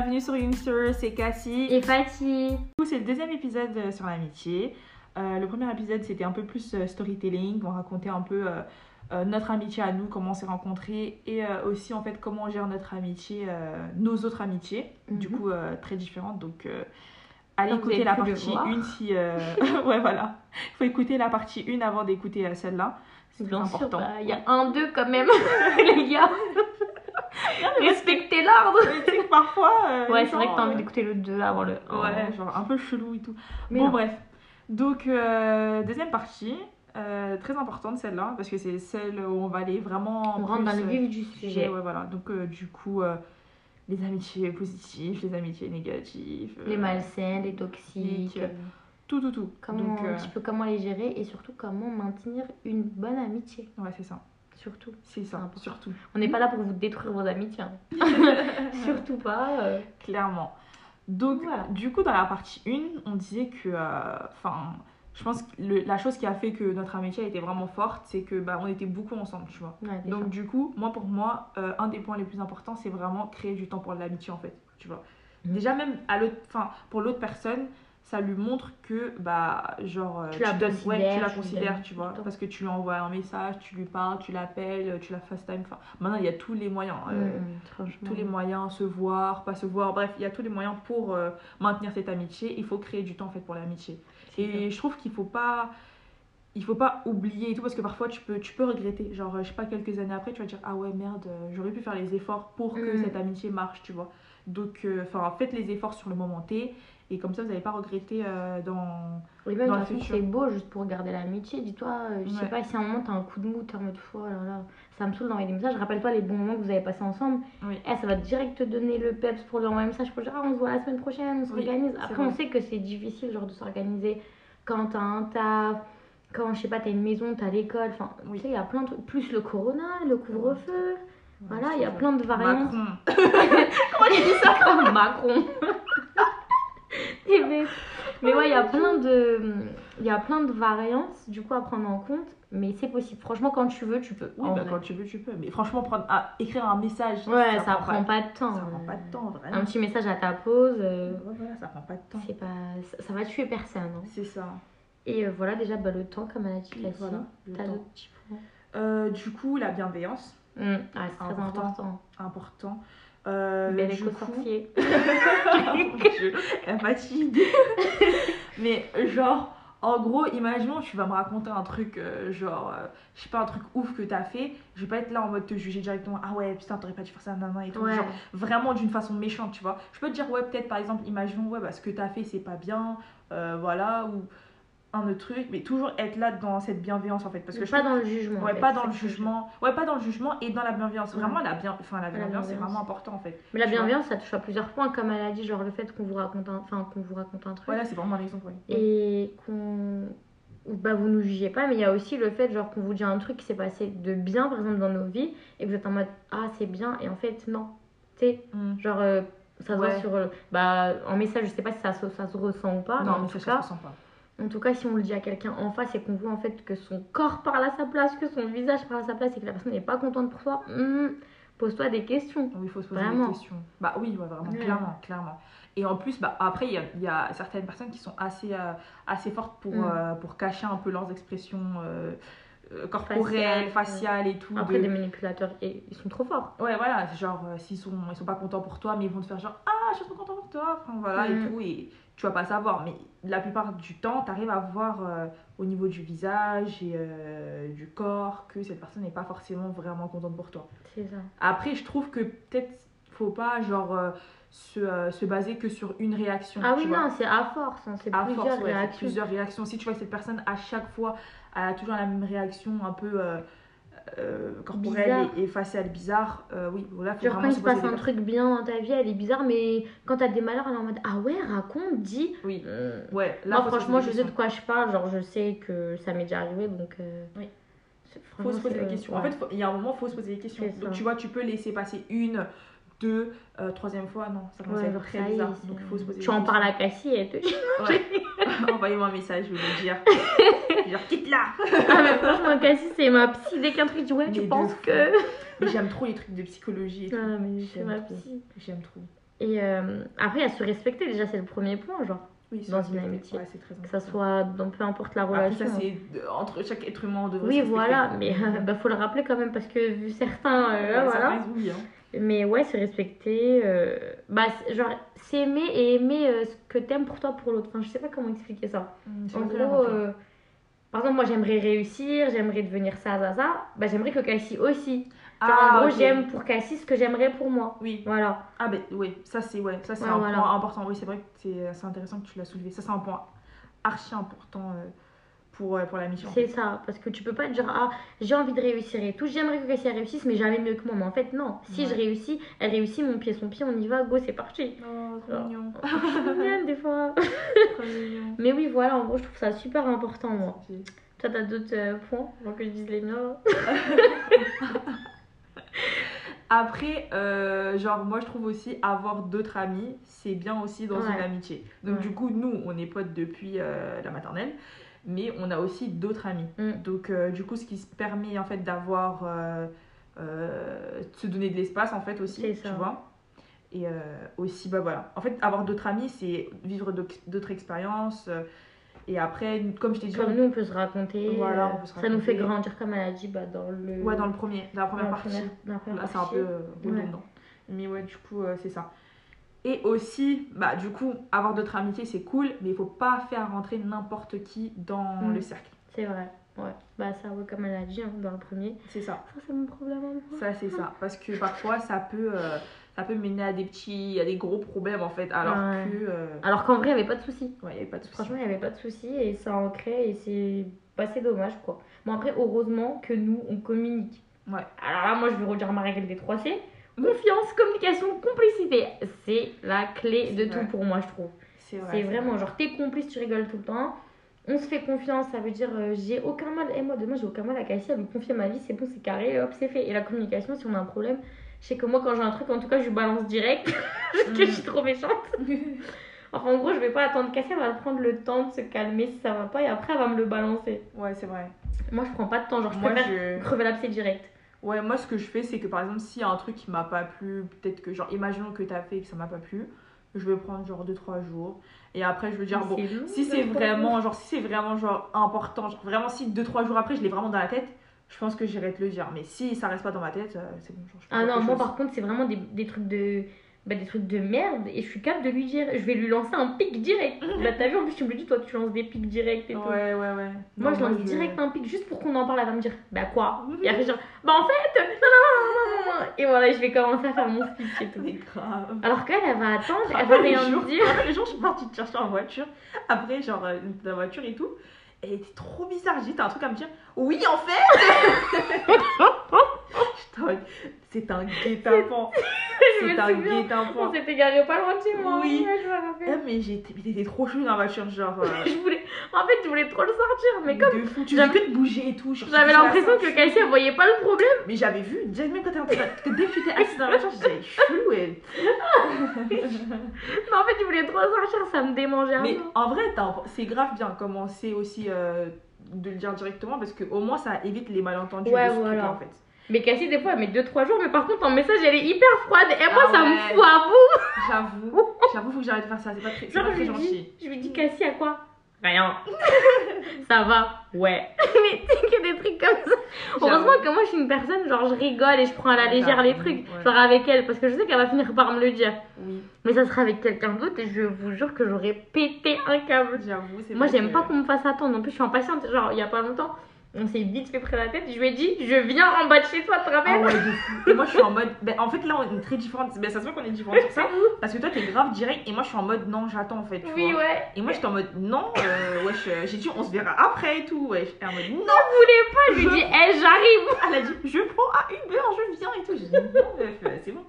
bienvenue sur Youngster, c'est Cassie. Et Fatih. Du coup, c'est le deuxième épisode euh, sur l'amitié. Euh, le premier épisode, c'était un peu plus euh, storytelling. On racontait un peu euh, notre amitié à nous, comment on s'est rencontrés et euh, aussi en fait comment on gère notre amitié, nos autres amitiés, du Mhm. coup très différentes. Donc, allez Comme écouter la partie voir. 1 si. ouais, voilà. Il faut écouter la partie 1 avant d'écouter celle-là. C'est important. bah, il y a un, deux quand même, les gars. Respectez l'ordre. Tu sais que parfois. euh, Ouais, c'est vrai que t'as envie euh, d'écouter le 2 avant le 1. Ouais, genre un peu chelou et tout. Mais bon, non. bref. Donc, euh, deuxième partie, euh, très importante celle-là, parce que c'est celle où on va aller vraiment. On rentre dans le vif du sujet. Ouais, voilà. Donc, du coup, les amitiés positives, les amitiés négatives. Les malsains, les toxiques. Tout, tout, tout. Comment, Donc, euh, un petit peu comment les gérer et surtout comment maintenir une bonne amitié. ouais, c'est ça. Surtout. C'est ça, surtout. On n'est pas là pour vous détruire vos amitiés. hein. surtout pas. euh. Clairement. Donc, Voilà. du coup, dans la partie 1, on disait que. euh, Enfin. je pense que le- la chose qui a fait que notre amitié a été vraiment forte, c'est que bah, on était beaucoup ensemble, tu vois. Ouais. Donc du coup, moi pour moi, euh, un des points les plus importants, c'est vraiment créer du temps pour l'amitié en fait, tu vois. Mhm. Déjà même à l'autre, enfin pour l'autre personne, ça lui montre que bah genre euh, Tu la donnes- ouais, considères, tu la considères, vois, parce que tu lui envoies un message, tu lui parles, tu l'appelles, tu la FaceTime. Enfin, maintenant il y a tous les moyens. euh, tous les moyens, se voir, pas se voir, bref, il y a tous les moyens pour euh, maintenir cette amitié. Il faut créer du temps en fait pour l'amitié. Et je trouve qu'il faut pas il faut pas oublier et tout parce que parfois tu peux tu peux regretter genre euh, je sais pas quelques années après tu vas dire ah ouais merde euh, j'aurais pu faire les efforts pour que Mm. cette amitié marche tu vois donc euh, enfin faites les efforts sur le moment T et comme ça vous n'allez pas regretter euh, dans Oui, même dans le façon, futur. c'est beau juste pour garder l'amitié. Dis-toi, euh, je sais Ouais. pas, si à un moment t'as un coup de mou, t'es en mode oh là là, ça me saoule d'envoyer des messages. Rappelle-toi les bons moments que vous avez passés ensemble. oui Eh, ça va direct te donner le peps pour lui envoyer un message pour dire ah, on se voit la semaine prochaine, on Oui, s'organise. c'est Après, on sait que c'est difficile genre de s'organiser quand t'as un taf, quand je sais pas, t'as une maison, t'as l'école. Enfin, Oui. tu sais, il y a plein de trucs. Plus le corona, le couvre-feu. Voilà, il y a plein de variantes. Macron Comment tu dis ça? Macron Mais ouais, il y a plein de, il y a plein de variantes du coup à prendre en compte, mais c'est possible. Franchement, quand tu veux, tu peux. oui bah, quand tu veux tu peux mais franchement prendre ah, écrire un message Ouais, ça, prend pas, de temps. ça prend pas de temps vraiment Un petit message à ta pause, euh, Ouais, voilà ça prend pas de temps c'est pas, ça, ça va tuer personne. hein. c'est ça Et euh, voilà déjà bah, le temps comme elle a dit Cassie. voilà, T'as d'autres petits points. Euh, du coup la bienveillance Hum, ah, c'est très Important. important. important. Euh, Bel du coup- Dieu, elle fatigue. Mais genre, en gros, imaginons, tu vas me raconter un truc, euh, genre, euh, je sais pas, un truc ouf que t'as fait. Je vais pas être là en mode te juger directement. Ah ouais, putain, t'aurais pas dû faire ça, nan, et tout. Ouais. Genre, vraiment d'une façon méchante, tu vois. Je peux te dire, ouais, peut-être par exemple, imaginons, ouais, bah, ce que t'as fait, c'est pas bien, euh, voilà, ou un autre truc, mais toujours être là dans cette bienveillance en fait. Parce que je pas trouve dans le jugement. en Ouais, fait, pas dans le que je- jugement. Ouais, pas dans le jugement et dans la bienveillance. Vraiment, la, bien... enfin, la bienveillance, c'est vraiment important en fait. Mais la bienveillance, ça touche à plusieurs points, comme elle a dit, genre le fait qu'on vous raconte un, enfin, qu'on vous raconte un truc. Voilà, c'est vraiment un exemple. oui. et qu'on bah vous nous jugez pas mais il y a aussi le fait genre qu'on vous dit un truc qui s'est passé de bien par exemple dans nos vies et que vous êtes en mode ah c'est bien et en fait non tu sais Mm. genre euh, ça se voit sur le- bah en message je sais pas si ça, se- ça se ressent ou pas non, mais en mais tout ça, ça cas se ressent pas. En tout cas si on le dit à quelqu'un en face et qu'on voit en fait que son corps parle à sa place que son visage parle à sa place et que la personne n'est pas contente pour toi hmm, pose-toi des questions Oui, il faut se poser Vraiment. des questions. Bah oui, ouais, vraiment, Ouais. clairement, clairement. Et en plus, bah, après, il y y a certaines personnes qui sont assez, euh, assez fortes pour, Mm. euh, pour cacher un peu leurs expressions euh, corporelles, Faciales, et tout. après de- des manipulateurs et- ils sont trop forts Ouais, voilà, genre, s'ils sont, ils sont pas contents pour toi, mais ils vont te faire genre, ah, je suis trop content pour toi, enfin, voilà, et Mm. tout, et tu vas pas savoir. Mais la plupart du temps, tu arrives à voir euh, au niveau du visage et euh, du corps que cette personne n'est pas forcément vraiment contente pour toi. c'est ça Après, je trouve que peut-être faut pas, genre, euh, se, se baser que sur une réaction. ah oui vois. non c'est à force hein, c'est À plusieurs force, ouais, réactions plusieurs réactions. Si tu vois que cette personne, à chaque fois, elle a toujours la même réaction un peu euh, corporelle et, et faciale bizarre, euh, oui, voilà, faut Genre quand il se passe un truc bien dans ta vie, elle est bizarre, mais quand t'as des malheurs, elle est en mode Ah ouais, raconte, dis. Oui, Euh, ouais. Là, Moi, franchement, je sais de quoi je parle, genre je sais que ça m'est déjà arrivé, donc. euh, Oui. Faut se poser des questions. En fait, il y a un moment, faut se poser des questions. Donc, tu vois, tu peux laisser passer une, deux, euh, troisième fois, non, ça commence à être très bizarre. Donc, il faut se poser Tu en parles à Cassie et elle te dit Ouais. Envoyez-moi un message, je vais le dire. genre, quitte-la Ah, mais franchement, Cassie, c'est ma psy. Dès qu'un truc, Ouais, Mais tu penses que. Mais j'aime trop les trucs de psychologie et tout. Ah, mais c'est J'aime ma trop. psy. J'aime trop. Et euh, après, il y a se respecter, déjà, c'est le premier point, genre. Oui, Dans une amitié. Ouais, c'est très Que ça soit dans peu importe la Après, relation. ça, c'est entre chaque être humain, on devrait Oui, voilà, mais euh, bah, faut le rappeler quand même parce que vu certains, euh, Ouais, voilà. certains, hein. Mais ouais, se respecter, euh, bah, c'est- genre s'aimer et aimer euh, ce que t'aimes pour toi, pour l'autre. Enfin, je sais pas comment expliquer ça. Mm, c'est En gros, euh, par exemple, moi j'aimerais réussir, j'aimerais devenir ça, ça, ça. Bah, j'aimerais que Cassie aussi. Genre, Ah, en gros, j'aime pour Cassie ce que j'aimerais pour moi. Oui. Voilà. Ah ben oui, ça c'est ouais, ça c'est Ouais, un voilà. point important. Oui, c'est vrai que c'est c'est intéressant que tu l'as soulevé. Ça c'est un point archi important euh, pour euh, pour la mission. C'est ça, parce que tu peux pas te dire, ah, j'ai envie de réussir et tout, j'aimerais que Cassie réussisse, mais jamais mieux que moi. Mais en fait, non, si Ouais. je réussis, elle réussit, mon pied, son pied, on y va, go, c'est parti. Oh, trop mignon. Mignonne des fois. trop mignon. Mais oui, voilà, en gros, je trouve ça super important, moi. Toi, t'as d'autres euh, points, avant que je dise les miens Après, euh, genre moi je trouve aussi avoir d'autres amis, c'est bien aussi dans Ouais. une amitié. Donc Ouais. du coup, nous on est potes depuis euh, la maternelle, mais on a aussi d'autres amis. Mm. Donc euh, du coup, ce qui se permet en fait d'avoir, euh, euh, de se donner de l'espace en fait aussi, C'est tu ça. vois. Et euh, aussi, bah voilà. En fait, avoir d'autres amis, c'est vivre d'autres expériences. et après, comme je t'ai dit, Comme nous, on peut se raconter. Voilà, on peut se Ça nous fait raconter. grandir, comme elle a dit, bah, dans le. ouais, dans le premier, dans la première partie. première- dans la première Là, c'est un peu redondant. Mais ouais, du coup, euh, c'est ça. Et aussi, bah, du coup, avoir d'autres amitiés, c'est cool, mais il faut pas faire rentrer n'importe qui dans Mm. le cercle. C'est vrai, ouais. Bah, ça, ouais, comme elle a dit, hein, dans le premier. C'est ça. Ça, c'est mon problème. Ça, c'est ça. Parce que parfois, ça peut, euh, ça peut mener à des petits, à des gros problèmes, en fait. Alors Ouais. que, euh, Alors qu'en vrai, il n'y avait pas de soucis. ouais, il n'y avait pas de souci. Franchement, il n'y avait pas de soucis et ça ancrait et c'est bah, c'est dommage quoi. Bon, après, heureusement que nous, on communique. Ouais. Alors là, moi, je vais redire ma règle des 3 C. Confiance, communication, complicité. C'est la clé de tout pour moi, je trouve. C'est vrai. C'est vraiment genre, t'es complice, tu rigoles tout le temps. On se fait confiance, ça veut dire euh, j'ai aucun mal. Et moi, demain, j'ai aucun mal à Cassie à lui confier ma vie, c'est bon, c'est carré, hop, c'est fait. Et la communication, si on a un problème, je sais que moi, quand j'ai un truc, en tout cas, je lui balance direct. parce que Mm. je suis trop méchante. Enfin, en gros, je vais pas attendre Cassie, elle va prendre le temps de se calmer si ça va pas et après, elle va me le balancer. Ouais, c'est vrai. Moi, je prends pas de temps, genre, je Moi, préfère je... crever l'abcès direct. Ouais, moi, ce que je fais, c'est que par exemple, s'il y a un truc qui m'a pas plu, peut-être que, genre, imaginons que t'as fait et que ça m'a pas plu, je vais prendre genre 2-3 jours. Et après, je veux dire, bon, long, si c'est vraiment, genre, si c'est vraiment, genre, important, genre, vraiment, si 2-3 jours après, je l'ai vraiment dans la tête, je pense que j'irai te le dire. Mais si ça reste pas dans ma tête, euh, c'est bon, genre, je Ah non, moi chose. par contre, c'est vraiment des, des trucs de. Bah, des trucs de merde et je suis capable de lui dire. Je vais lui lancer un pic direct. bah, t'as vu, en plus, tu me le dis, toi, tu lances des pics directs et tout. Ouais, ouais, ouais. Moi, Non, je lance direct un pic juste pour qu'on en parle. Elle va me dire, bah quoi? Et après, genre, bah en fait, non, non, non, non, non. Et voilà, je vais commencer à faire mon speech et tout. Grave. Alors qu'elle, elle va attendre, elle va rien me dire. les jours, je suis partie te chercher en voiture. Après, genre, euh, dans la voiture et tout. Elle était trop bizarre. J'ai dit, t'as un truc à me dire? Oui, en fait C'est un guet-apens. C'est un guet-apens. On s'était garé pas loin de chez moi. Oui. Ouais, je me rappelle. mais j'étais mais t'étais trop chou dans la voiture, genre. euh, Je voulais... En fait, je voulais trop le sortir, mais comme de fou. Tu faisais que de bouger et tout. j'avais l'impression que. Cassie, elle voyait pas le problème. Mais j'avais vu, même quand t'es en train de- que dès que tu t'es assise dans la voiture, je disais, chelou, elle. Mais en fait, je voulais trop le sortir, ça me démangeait un Mais peu. en vrai, c'est grave bien commencer aussi euh, de le dire directement parce qu'au moins ça évite les malentendus Ouais, de ce voilà. en fait. Mais Cassie, des fois, elle met 2-3 jours, mais par contre, en message, elle est hyper froide. Et moi, Ah ça me fout à bout. J'avoue, j'avoue, faut que j'arrête de faire ça, c'est pas très, c'est Genre, pas je très dis, gentil. je lui dis, Cassie, à quoi? Rien. ça va Ouais. mais tu sais que des trucs comme ça. Heureusement que moi, je suis une personne, genre, je rigole et je prends à la légère les trucs. ouais. Genre, avec elle, parce que je sais qu'elle va finir par me le dire. Oui, Mais ça sera avec quelqu'un d'autre et je vous jure que j'aurais pété un câble. j'avoue, c'est Moi, j'aime que- pas qu'on me fasse attendre. En plus, je suis impatiente. Genre, il y a pas longtemps, on s'est vite fait près la tête. Je lui ai dit, je viens en bas de chez toi, te rappelles ouais, fou. Et moi je suis en mode. Ben, en fait, là on est très différentes. Ben, ça se voit qu'on est différentes sur ça. Parce que toi t'es grave direct et moi je suis en mode non, j'attends en fait. Tu Oui, vois. ouais. Et moi j'étais en mode non, euh, wesh, euh, j'ai dit on se verra après et tout. Ouais, j'étais en mode non. Voulais pas. Je lui ai dit, hé, j'arrive. Elle a dit je prends à heure, je viens et tout. J'ai dit non, euh, c'est bon.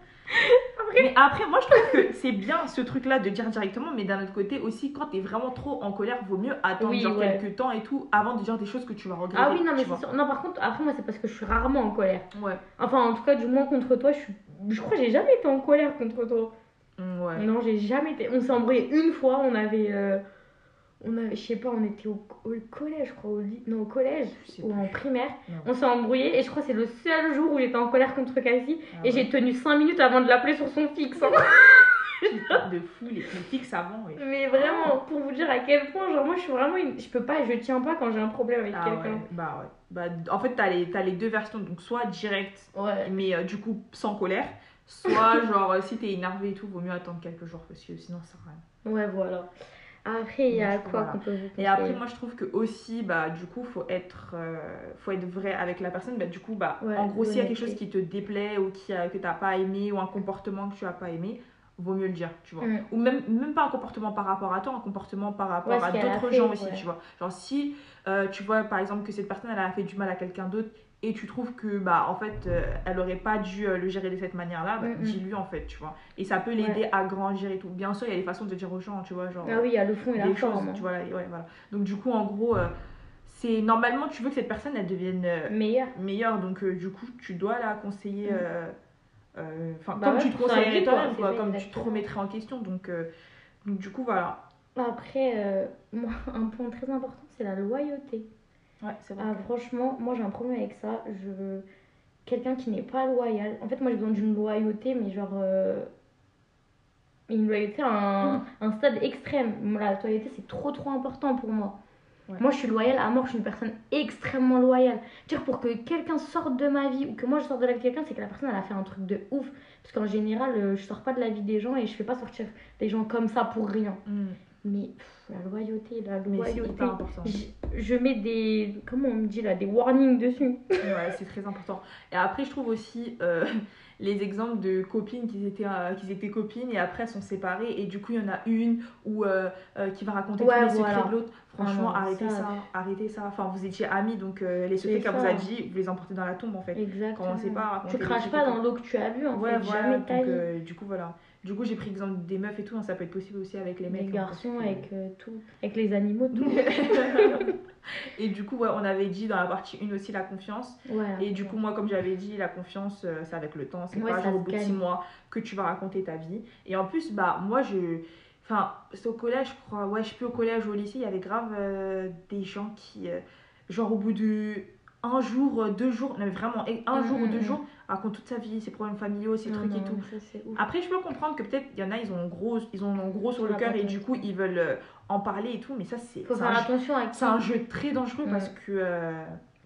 Mais après, moi je trouve que c'est bien ce truc là de dire directement, mais d'un autre côté aussi, quand t'es vraiment trop en colère, vaut mieux attendre Oui, genre ouais. quelques temps et tout avant de dire des choses que tu vas regretter. Ah oui, non, mais c'est sûr. Non, par contre, après, moi, c'est parce que je suis rarement en colère. Ouais. Enfin, en tout cas, du moins contre toi, je suis. Je crois que j'ai jamais été en colère contre toi. Mm, Ouais. Non, j'ai jamais été. On s'est embrouillé une fois, on avait. euh, On avait, je sais pas, on était au, au collège, je crois, au. Non, au collège ou en primaire. Non. On s'est embrouillé et je crois que c'est le seul jour où j'étais en colère contre Cassie. Ah Et ouais. j'ai tenu 5 minutes avant de l'appeler sur son fixe. hein. de fou, les critiques savants. ouais. Mais vraiment, pour vous dire à quel point, genre moi je suis vraiment une... Je peux pas, je tiens pas quand j'ai un problème avec Ah quelqu'un. ouais, bah ouais. Bah, en fait, t'as les, les deux versions, donc soit direct, Ouais. mais euh, du coup sans colère, soit genre euh, si t'es énervé et tout, vaut mieux attendre quelques jours parce que sinon ça sert à rien. Ouais, voilà. Après, il y a quoi voilà. qu'on peut vous conseiller Et après, moi je trouve que aussi, bah du coup, faut être, euh, faut être vrai avec la personne. Bah, du coup, bah Ouais, en gros, s'il y a quelque chose qui te déplaît ou qui a, que t'as pas aimé ou un comportement que tu as pas aimé, vaut mieux le dire, tu vois. Mm. Ou même, même pas un comportement par rapport à toi, un comportement par rapport Ouais, à d'autres gens aussi, ouais. tu vois. Genre si euh, tu vois par exemple que cette personne elle a fait du mal à quelqu'un d'autre et tu trouves que bah en fait euh, elle aurait pas dû euh, le gérer de cette manière-là, bah, Mm, mm. dis-lui en fait, tu vois. Et ça peut l'aider à grandir et tout. Bien sûr, il y a des façons de dire aux gens, tu vois, genre Ah oui, il y a le fond et la choses, forme. hein. tu vois, là, ouais, voilà. Donc du coup en gros euh, c'est normalement tu veux que cette personne elle devienne euh, Meilleur. meilleure donc du coup tu dois la conseiller Mm. enfin Bah comme ouais, tu te conseillerais toi-même quoi, comme tu te remettrais en question donc donc du coup voilà Après, moi, un point très important, c'est la loyauté. Ouais c'est vrai Ah, franchement, moi j'ai un problème avec ça. Je... Quelqu'un qui n'est pas loyal. En fait, moi j'ai besoin d'une loyauté, mais genre. euh, Une loyauté à un, un stade extrême. La loyauté, c'est trop trop important pour moi. Ouais. Moi, je suis loyale à mort, je suis une personne extrêmement loyale. Dire pour que quelqu'un sorte de ma vie ou que moi je sorte de la vie de quelqu'un, c'est que la personne elle a fait un truc de ouf. Parce qu'en général, euh, je sors pas de la vie des gens et je fais pas sortir des gens comme ça pour rien. Mm. Mais pff, la loyauté, la c'est loyauté. hyper important Je, je mets des. Comment on me dit là Des warnings dessus. Ouais, c'est très important. Et après, je trouve aussi euh, les exemples de copines qui étaient, euh, qui étaient copines et après elles sont séparées et du coup, il y en a une où, euh, qui va raconter Ouais, tous les voilà. secrets de l'autre. Franchement, Ah non, arrêtez ça- ça. arrêtez ça. Enfin, vous étiez amis, donc les secrets C'est qu'elle vous a dit, vous les emportez dans la tombe en fait. Exactement. Commencez pas à raconter Tu craches pas dans l'eau que tu as bu en Ouais, fait. voilà. Jamais Donc, du coup, voilà. Du coup, j'ai pris exemple des meufs et tout, hein, ça peut être possible aussi avec les Les mecs. hein, garçons, avec euh, tout. Avec les animaux, tout. et du coup, ouais, on avait dit dans la partie 1 aussi la confiance. Voilà. Et du coup, moi, comme j'avais dit, la confiance, euh, c'est avec le temps. C'est Ouais, pas genre au bout de gagne. six mois que tu vas raconter ta vie. Et en plus, bah, moi, je. Enfin, c'est au collège, je crois. Ouais, je suis plus au collège ou au lycée. Il y avait grave euh, des gens qui. genre, au bout de un jour, euh, deux jours, non, mais vraiment, un Mm, jour ou mm, deux mm. jours, raconte toute sa vie, ses problèmes familiaux, ses Non, trucs et tout. Ça. Après, je peux comprendre que peut-être il y en a, ils ont gros, ils ont gros sur le Ouais, cœur et du coup, ils veulent euh, en parler et tout. Mais ça, c'est Faut faire un, jeu- attention qui. c'est un jeu très dangereux parce que. euh,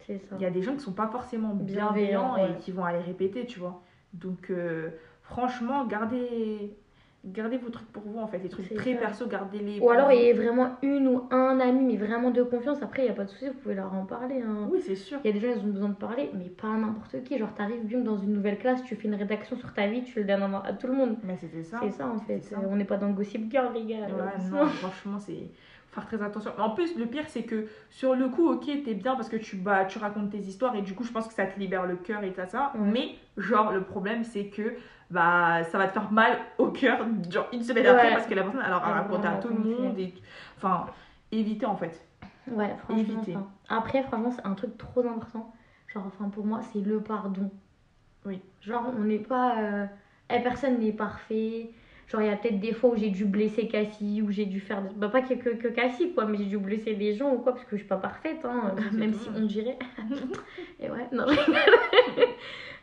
il y a des gens qui sont pas forcément bienveillants, Bienveillants, et ouais. qui vont aller répéter, tu vois. Donc, euh, franchement, gardez, gardez vos trucs pour vous, en fait. Les trucs très ça. perso, gardez-les. Ou alors il y a vraiment une ou un ami, mais vraiment de confiance. Après, il n'y a pas de souci, vous pouvez leur en parler. hein. Oui, c'est sûr. Il y a des gens, ils ont besoin de parler, mais pas à n'importe qui. Genre, t'arrives, bim, dans une nouvelle classe, tu fais une rédaction sur ta vie, tu le donnes à tout le monde. Mais c'était ça. C'est ça en fait. ça. On n'est pas dans le gossip girl, les gars. Ouais, non, franchement, c'est. Faire très attention. En plus, le pire, c'est que sur le coup, ok, t'es bien parce que tu, bah, tu racontes tes histoires et du coup, je pense que ça te libère le cœur et tout ça. Mais, genre, le problème, c'est que bah, ça va te faire mal au cœur, genre une semaine après, Ouais. parce que la personne, aura Elle va raconté à tout le monde. Et... Enfin, évitez en fait. Ouais, franchement. Éviter. Après, franchement, c'est un truc trop important. Genre, enfin, pour moi, c'est le pardon. Oui. Genre, on n'est pas. euh, eh, personne n'est parfait. Genre, il y a peut-être des fois où j'ai dû blesser Cassie, où j'ai dû faire. Bah, pas que, que, que Cassie, quoi, mais j'ai dû blesser des gens ou quoi, parce que je suis pas parfaite, hein, même si on dirait. et ouais, non.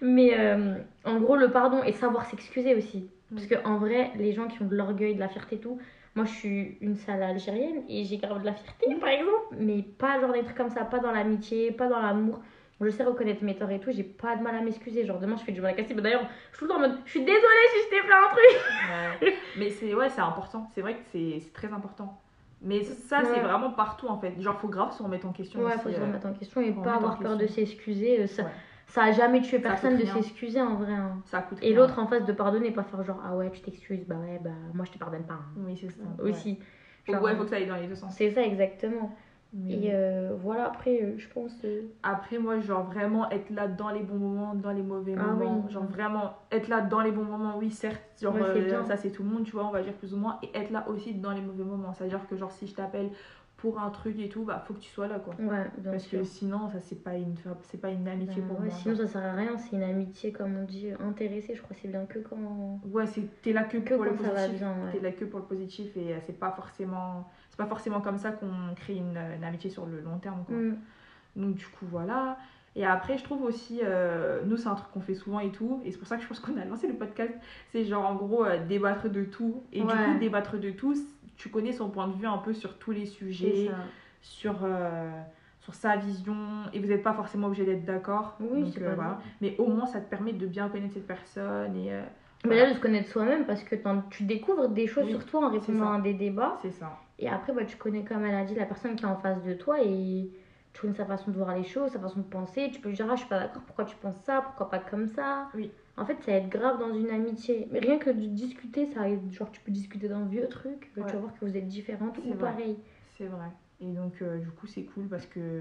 Mais euh, en gros, le pardon et savoir s'excuser aussi. Parce que en vrai, les gens qui ont de l'orgueil, de la fierté et tout, moi je suis une sale algérienne et j'ai grave de la fierté par exemple, mais pas genre des trucs comme ça, pas dans l'amitié, pas dans l'amour. Je sais reconnaître mes torts et tout, j'ai pas de mal à m'excuser. Genre demain je fais du mal à Cassie, mais d'ailleurs je suis tout le temps en mode je suis désolée si je t'ai fait un truc. Ouais. Mais c'est ouais, c'est important. C'est vrai que c'est très important. Mais ça, c'est vraiment partout en fait. Genre, faut grave se remettre en question. Ouais, aussi, faut se euh. remettre en question et pas avoir peur de s'excuser. euh, Ça, Ouais. ça a jamais tué personne de s'excuser en vrai. hein. Ça coûte Et l'autre en face de pardonner, pas faire genre ah ouais tu t'excuses, bah ouais, bah moi je te pardonne pas. hein. Oui, c'est ça. Aussi. Genre, ouais, faut que ça aille dans les deux sens. C'est ça exactement. Mais- Et euh, voilà, après, euh, je pense. euh, Après, moi, genre vraiment être là dans les bons moments, dans les mauvais Ah moments. oui. Genre vraiment être là dans les bons moments, oui, certes. Genre, Ouais, c'est bien. ça, c'est tout le monde, tu vois, on va dire plus ou moins. Et être là aussi dans les mauvais moments. C'est-à-dire que, genre, si je t'appelle pour un truc et tout, bah, faut que tu sois là, quoi. Ouais, bien Parce sûr. que sinon, ça, c'est pas une, c'est pas une amitié Bah pour ouais, moi. sinon ça sert à rien, c'est une amitié comme on dit intéressée, je crois que c'est bien que quand Ouais, c'est t'es là que, que pour le positif. bien. T'es là que pour le positif et c'est pas forcément c'est pas forcément comme ça qu'on crée une, une amitié sur le long terme quoi. Mm. Donc du coup voilà. Et après, je trouve aussi, euh, nous, c'est un truc qu'on fait souvent et tout. Et c'est pour ça que je pense qu'on a lancé le podcast. C'est genre, en gros, euh, débattre de tout. Et du coup, débattre de tout, tu connais son point de vue un peu sur tous les sujets, sur, euh, sur sa vision. Et vous n'êtes pas forcément obligé d'être d'accord. Oui, Donc, euh, voilà. Mais au moins, ça te permet de bien connaître cette personne. Et euh, Mais là, de se connaître soi-même parce que tu découvres des choses Oui, sur toi en répondant à des débats. c'est ça. Et après, bah, tu connais, comme elle a dit, la personne qui est en face de toi et tu connais sa façon de voir les choses, sa façon de penser. Tu peux lui dire, ah, je suis pas d'accord, pourquoi tu penses ça, pourquoi pas comme ça? Oui. En fait, ça aide grave dans une amitié. Mais rien que de discuter, ça aide. Genre, tu peux discuter d'un vieux truc, Ouais. tu vas voir que vous êtes différentes ou vrai. pareil. C'est vrai. Et donc, euh, du coup, c'est cool parce que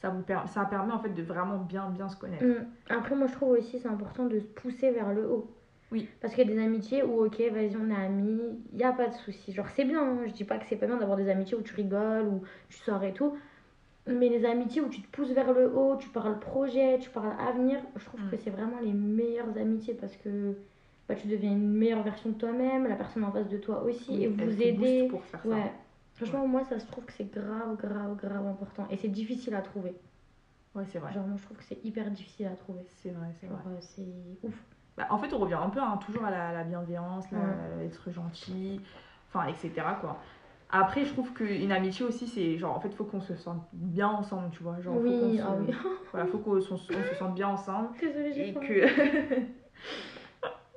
ça, vous per- ça permet en fait de vraiment bien, bien se connaître. Mm. Après, moi, je trouve aussi c'est important de se pousser vers le haut. Oui. Parce qu'il y a des amitiés où, ok, vas-y, on est amis, il n'y a pas de souci. Genre, c'est bien, hein. je dis pas que c'est pas bien d'avoir des amitiés où tu rigoles, où tu sors et tout. Mais les amitiés où tu te pousses vers le haut, tu parles projet, tu parles avenir, je trouve Mm. que c'est vraiment les meilleures amitiés parce que bah, tu deviens une meilleure version de toi-même, la personne en face de toi aussi, Oui, et vous aider. pour faire ça. Ouais. Franchement, moi, ça se trouve que c'est grave, grave, grave important. Et c'est difficile à trouver. Ouais, c'est vrai. Genre, moi, je trouve que c'est hyper difficile à trouver. C'est vrai, c'est vrai. euh, c'est ouf. Bah, en fait, on revient un peu hein, toujours à la, la bienveillance, la- Ouais. être gentil, enfin, etc. Quoi. Après, je trouve qu'une amitié aussi, c'est genre, en fait, faut qu'on se sente bien ensemble, tu vois. Genre, faut qu'on oui, se... ah oui. Voilà, faut qu'on se, on se sente bien ensemble. Désolée, j'ai que.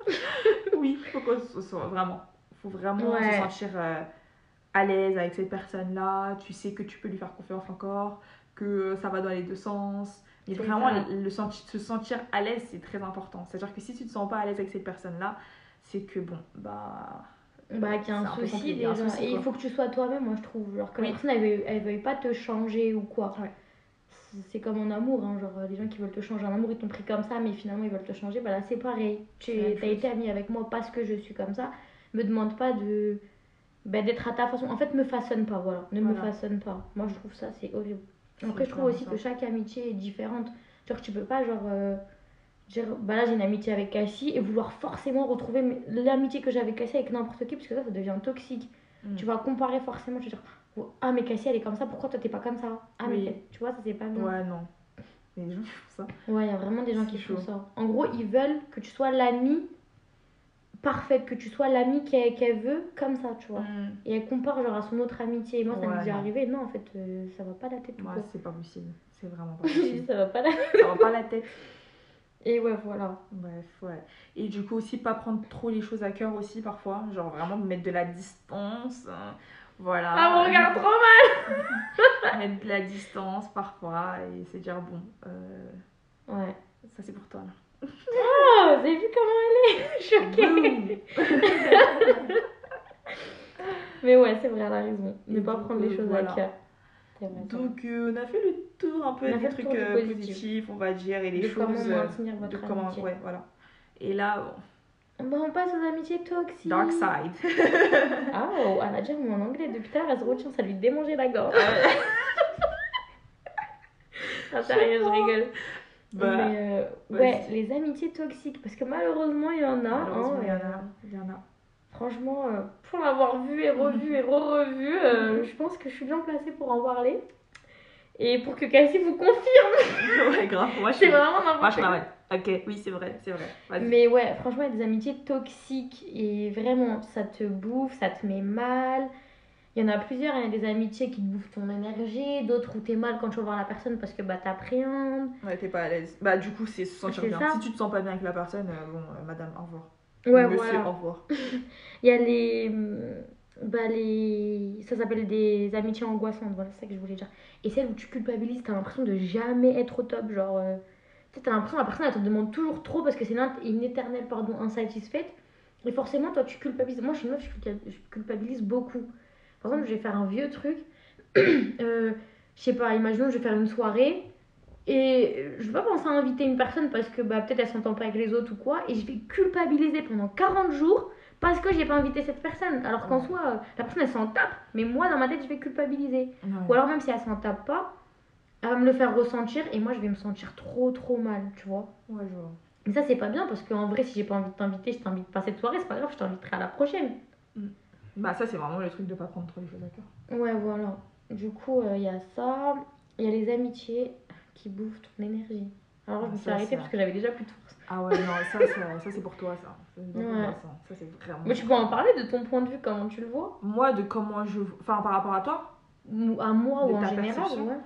oui, faut qu'on se soit vraiment. Faut vraiment Ouais. se sentir euh, à l'aise avec cette personne-là. Tu sais que tu peux lui faire confiance encore, que ça va dans les deux sens. C'est vraiment, le, le senti- se sentir à l'aise, c'est très important. C'est-à-dire que si tu te sens pas à l'aise avec cette personne-là, c'est que bon, bah. Bah, qu'il y a un souci un déjà. souci, et il faut que tu sois toi-même, moi, je trouve. Genre, que Oui. la personne, elle veuille, elle veuille pas te changer ou quoi. Ouais. C'est- comme en amour, hein, genre les gens qui veulent te changer en amour, ils t'ont pris comme ça, mais finalement ils veulent te changer. Bah là, c'est pareil. Tu as été ami avec moi parce que je suis comme ça. Me demande pas de bah, d'être à ta façon. En fait, me façonne pas, voilà. Ne me façonne pas. Moi, je trouve ça, c'est horrible. Après, je trouve aussi que chaque amitié est différente. Genre, tu peux pas, genre, euh, dire, bah là, j'ai une amitié avec Cassie et vouloir forcément retrouver l'amitié que j'ai avec Cassie avec n'importe qui, parce que ça, ça devient toxique. Mm. Tu vas comparer forcément, tu vas dire, oh, ah, mais Cassie, elle est comme ça, pourquoi toi, t'es pas comme ça? Ah, Oui. mais tu vois, ça, c'est pas bien. Ouais, non. Il y a des gens qui font ça. Ouais, il y a vraiment des gens qui font ça. En gros, ils veulent que tu sois l'amie parfaite, que tu sois l'amie qu'elle veut, comme ça, tu vois. Mm. Et elle compare genre à son autre amitié. Et moi, ça Ouais, m'est déjà arrivé. Non, en fait, euh, ça va pas la tête. Ouais, c'est pas possible. C'est vraiment pas possible. ça va pas la ça va pas la tête. Et ouais, voilà. Bref, ouais. Et du coup aussi pas prendre trop les choses à cœur aussi parfois, genre vraiment mettre de la distance. hein. Voilà. Ah, on regarde trop mal Mettre de la distance parfois et se dire bon, euh, Ouais. ça c'est pour toi là. Oh, vous avez vu comment elle est Choquée. Mais ouais, c'est vrai, elle a raison. Ne pas prendre les euh, choses voilà. à cœur. Donc euh, on a fait le tour un peu On des trucs euh, positif. positifs, on va dire, et les de choses. comment maintenir de votre comment, amitié. ouais, voilà. Et là, bon, Bah, on passe aux amitiés toxiques. dark side. Ah, oh, elle a déjà mis en anglais depuis l'heure, elle se retient, ça lui démangeait la gorge. Ah, sérieux, je rigole. Bah, Mais euh, ouais, les amitiés toxiques, parce que malheureusement, il y en a. hein, il y en euh, a. Il y en a. Franchement, euh, pour l'avoir vu et revu et re-revu, euh, je pense que je suis bien placée pour en parler. Et pour que Cassie vous confirme, ouais, grave. Moi, je suis. vraiment Moi, je travaille. Ok, oui, c'est vrai, c'est vrai. Mais ouais, franchement, il y a des amitiés toxiques et vraiment, ça te bouffe, ça te met mal. Il y en a plusieurs, il y a des amitiés qui te bouffent ton énergie, d'autres où t'es mal quand tu vas voir la personne parce que bah t'appréhendes. Ouais, t'es pas à l'aise. Bah, du coup, c'est se sentir bien. ça. Si tu te sens pas bien avec la personne, euh, bon, euh, madame, au revoir. Ouais, Monsieur, voilà. au revoir. Il y a les. hum, Bah, les. Ça s'appelle des amitiés angoissantes, voilà, c'est ça que je voulais dire. Et celles où tu culpabilises, t'as l'impression de jamais être au top. Genre. euh, Tu sais, t'as l'impression que la personne, elle te demande toujours trop parce que c'est une, éternelle pardon, insatisfaite. Et forcément, toi, tu culpabilises. Moi, je suis une meuf, je culpabilise beaucoup. Par exemple, je vais faire un vieux truc. euh, je sais pas, imaginons, je vais faire une soirée. Et je vais pas penser à inviter une personne parce que bah, peut-être elle s'entend pas avec les autres ou quoi. Et je vais culpabiliser pendant 40 jours parce que j'ai pas invité cette personne. Alors qu'en Ouais. soi, la personne elle s'en tape. Mais moi, dans ma tête, je vais culpabiliser. Ou alors, même si elle s'en tape pas, elle va me le faire ressentir. Et moi, je vais me sentir trop, trop mal, tu vois. Ouais, je vois. Mais ça, c'est pas bien parce qu'en vrai, si j'ai pas envie de t'inviter, je t'invite pas cette soirée. C'est pas grave, je t'inviterai à la prochaine. Bah, ça, c'est vraiment le truc de pas prendre trop les choses à cœur. Ouais, voilà. Du coup, il y a ça. Il y a les amitiés qui bouffent ton énergie. Alors, je me suis arrêtée parce que j'avais déjà plus de force. Ah ouais, non, ça, ça, ça, c'est pour toi, ça. Ouais. ça. C'est vraiment. Mais tu peux en parler de ton point de vue, comment tu le vois? Moi, de comment je. Enfin, par rapport à toi, À moi De ou en général, ouais.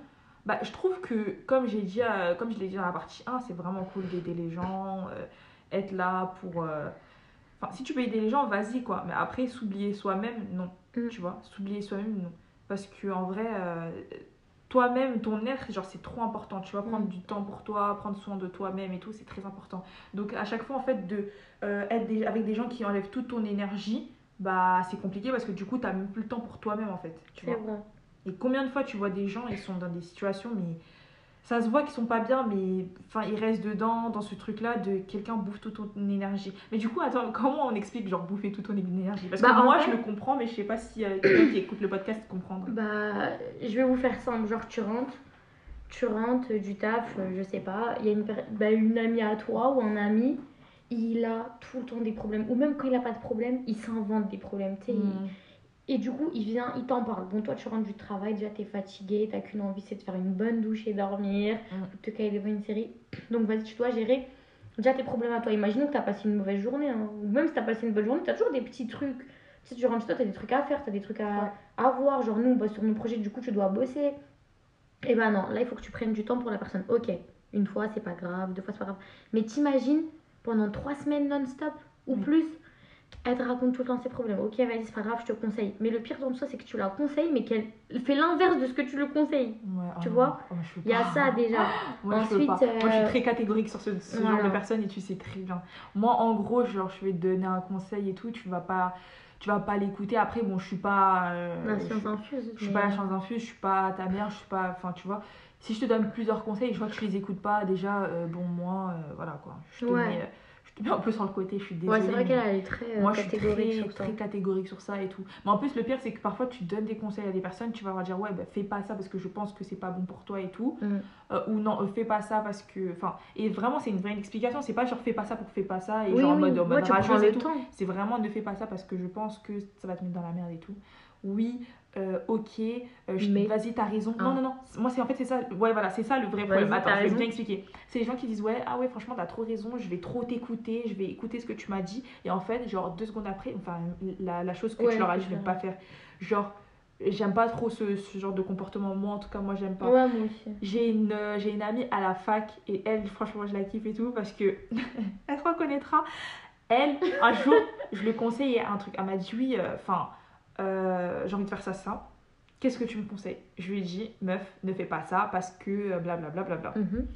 bah, je trouve que, comme j'ai dit, euh, comme je l'ai dit dans la partie 1, c'est vraiment cool d'aider les gens, euh, être là pour. euh, Enfin, si tu peux aider les gens, vas-y, quoi. Mais après, s'oublier soi-même, non. Mm. Tu vois, s'oublier soi-même, non. Parce que, en vrai, euh, toi-même, ton être, genre, c'est trop important. Tu vois, prendre Mm. du temps pour toi, prendre soin de toi-même et tout, c'est très important. Donc, à chaque fois, en fait, de euh, être des- avec des gens qui enlèvent toute ton énergie, bah, c'est compliqué parce que du coup, t'as même plus le temps pour toi-même, en fait. Tu vois. vrai. Et combien de fois tu vois des gens, ils sont dans des situations, mais ça se voit qu'ils sont pas bien, mais enfin ils restent dedans, dans ce truc-là de quelqu'un bouffe toute ton énergie. Mais du coup, attends, comment on explique genre bouffer toute ton énergie? Parce que Bah, moi, je le comprends, mais je sais pas si euh, quelqu'un qui écoute le podcast comprendre. Bah, je vais vous faire simple. Genre, tu rentres, tu rentres du taf, euh, je sais pas, il y a une, bah, une amie à toi ou un ami, il a tout le temps des problèmes. Ou même quand il a pas de problème, il s'invente des problèmes. tu sais, il- Mm. Et du coup, il vient, il t'en parle. Bon, toi, tu rentres du travail, déjà, t'es fatigué, t'as qu'une envie, c'est de faire une bonne douche et dormir, Mm. ou de te caler devant une série. Donc, vas-y, tu dois gérer déjà tes problèmes à toi. Imaginons que t'as passé une mauvaise journée, hein. ou même si t'as passé une bonne journée, t'as toujours des petits trucs. Tu sais, tu rentres chez toi, t'as des trucs à faire, t'as des trucs à, Ouais. à voir. Genre, nous, on bosse sur nos projets, du coup, tu dois bosser. Et ben non, là, il faut que tu prennes du temps pour la personne. Ok, une fois, c'est pas grave, deux fois, c'est pas grave. Mais t'imagines, pendant trois semaines non-stop, ou Oui. plus, elle te raconte tout le temps ses problèmes. Ok, vas-y, c'est pas grave, je te conseille. Mais le pire dans tout ça, c'est que tu la conseilles, mais qu'elle fait l'inverse de ce que tu le conseilles. Ouais, oh Tu vois Oh, je Il y a ça déjà. Moi, je. Moi, je suis euh, très catégorique sur ce, ce genre de personnes et tu sais très bien. Moi, en gros, genre, je vais te donner un conseil et tout, tu vas pas, tu vas pas l'écouter. Après, bon, je suis pas. euh, La je- science infuse. Je suis mais- pas la chance infuse, je suis pas ta mère, je suis pas. Enfin, tu vois. Si je te donne plusieurs conseils, je vois que tu les écoutes pas, déjà, euh, bon, moi, euh, voilà quoi. Je te, Ouais. mets, te mets un peu sur le côté, je suis désolée. Ouais, c'est vrai qu'elle elle est très euh, Moi, je suis catégorique très, sur ça. très catégorique sur ça et tout. Mais en plus, le pire, c'est que parfois, tu donnes des conseils à des personnes, tu vas leur dire, ouais, bah, fais pas ça parce que je pense que c'est pas bon pour toi et tout. Mm. Euh, ou non, euh, fais pas ça parce que. Enfin, et vraiment, c'est une vraie explication. C'est pas genre, fais pas ça pour fais pas ça et Oui, genre en mode, en mode rageuse et tout. C'est vraiment ne fais pas ça parce que je pense que ça va te mettre dans la merde et tout. Oui, euh, ok, euh, Mais- vas-y, t'as raison. Ah. Non, non, non. Moi, c'est en fait, c'est ça. Ouais, voilà, c'est ça le vrai problème. Attends, je vais raison. bien expliquer. C'est les gens qui disent, ouais, ah ouais, franchement, t'as trop raison, je vais trop t'écouter, je vais écouter ce que tu m'as dit. Et en fait, genre, deux secondes après, enfin, la, la chose que Ouais, tu leur as dit, je vais pas faire. Genre, j'aime pas trop ce, ce genre de comportement. Moi, en tout cas, moi, j'aime pas. Ouais, moi aussi. J'ai une, euh, j'ai une amie à la fac et elle, franchement, je la kiffe et tout parce que elle se reconnaîtra. Elle, un jour, je lui conseillais un truc. Elle m'a dit oui, enfin, j'ai envie de faire ça, ça. Qu'est-ce que tu me conseilles? Je lui ai dit, meuf, ne fais pas ça parce que euh, blablabla. Bla, bla, bla. Mhm.